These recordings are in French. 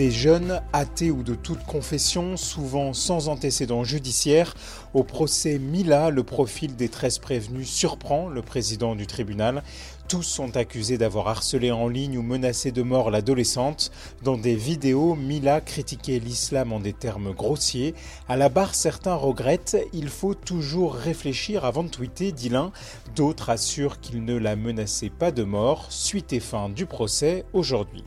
Des jeunes athées ou de toute confession, souvent sans antécédent judiciaire, au procès Mila, le profil des 13 prévenus surprend le président du tribunal. Tous sont accusés d'avoir harcelé en ligne ou menacé de mort l'adolescente. Dans des vidéos, Mila critiquait l'islam en des termes grossiers. À la barre, certains regrettent il faut toujours réfléchir avant de tweeter, dit l'un. D'autres assurent qu'il ne la menaçait pas de mort. Suite et fin du procès aujourd'hui.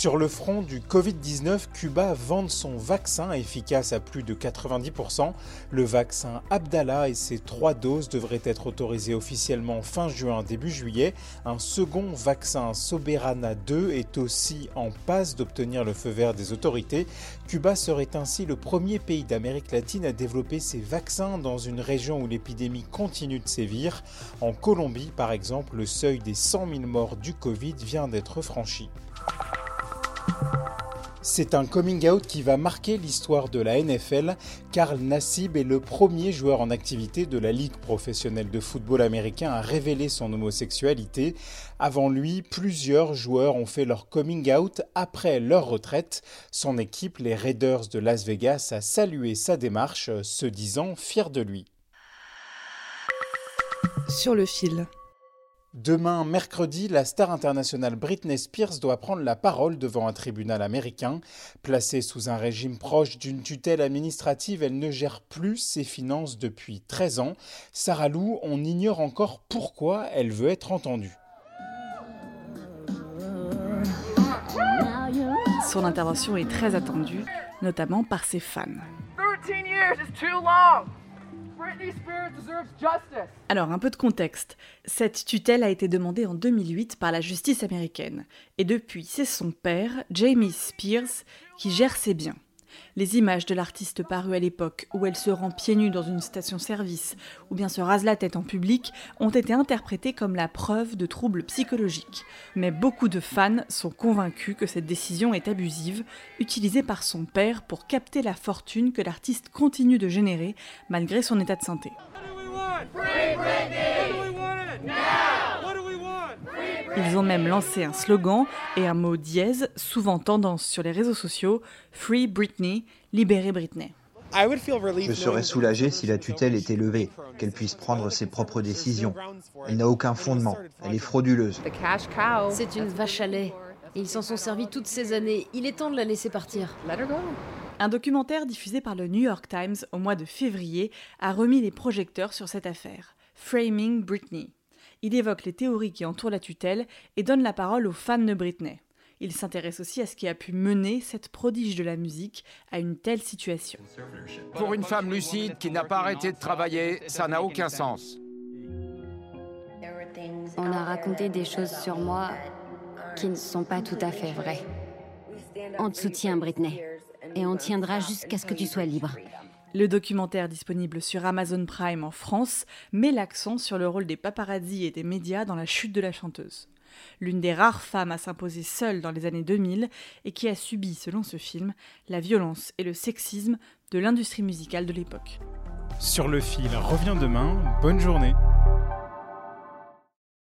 Sur le front du Covid-19, Cuba vante son vaccin efficace à plus de 90%. Le vaccin Abdallah et ses trois doses devraient être autorisés officiellement fin juin, début juillet. Un second vaccin Soberana 2 est aussi en passe d'obtenir le feu vert des autorités. Cuba serait ainsi le premier pays d'Amérique latine à développer ces vaccins dans une région où l'épidémie continue de sévir. En Colombie, par exemple, le seuil des 100 000 morts du Covid vient d'être franchi. C'est un coming out qui va marquer l'histoire de la NFL. Karl Nassib est le premier joueur en activité de la Ligue professionnelle de football américain à révéler son homosexualité. Avant lui, plusieurs joueurs ont fait leur coming out après leur retraite. Son équipe, les Raiders de Las Vegas, a salué sa démarche, se disant fier de lui. Sur le fil. Demain, mercredi, la star internationale Britney Spears doit prendre la parole devant un tribunal américain. Placée sous un régime proche d'une tutelle administrative, elle ne gère plus ses finances depuis 13 ans. Sarah Lou, on ignore encore pourquoi elle veut être entendue. Son intervention est très attendue, notamment par ses fans. 13 years is too long. Alors, un peu de contexte. Cette tutelle a été demandée en 2008 par la justice américaine. Et depuis, c'est son père, Jamie Spears, qui gère ses biens. Les images de l'artiste parues à l'époque, où elle se rend pieds nus dans une station-service, ou bien se rase la tête en public, ont été interprétées comme la preuve de troubles psychologiques. Mais beaucoup de fans sont convaincus que cette décision est abusive, utilisée par son père pour capter la fortune que l'artiste continue de générer malgré son état de santé. Ils ont même lancé un slogan et un mot dièse, souvent tendance sur les réseaux sociaux Free Britney, libérez Britney. Je serais soulagé si la tutelle était levée, qu'elle puisse prendre ses propres décisions. Elle n'a aucun fondement, elle est frauduleuse. The cash cow. C'est une vache à lait. Et ils s'en sont servis toutes ces années. Il est temps de la laisser partir. Un documentaire diffusé par le New York Times au mois de février a remis les projecteurs sur cette affaire, Framing Britney. Il évoque les théories qui entourent la tutelle et donne la parole aux fans de Britney. Il s'intéresse aussi à ce qui a pu mener cette prodige de la musique à une telle situation. Pour une femme lucide qui n'a pas arrêté de travailler, ça n'a aucun sens. On a raconté des choses sur moi qui ne sont pas tout à fait vraies. On te soutient, Britney. Et on tiendra jusqu'à ce que tu sois libre. Le documentaire disponible sur Amazon Prime en France met l'accent sur le rôle des paparazzi et des médias dans la chute de la chanteuse. L'une des rares femmes à s'imposer seule dans les années 2000 et qui a subi, selon ce film, la violence et le sexisme de l'industrie musicale de l'époque. Sur le fil revient demain. Bonne journée.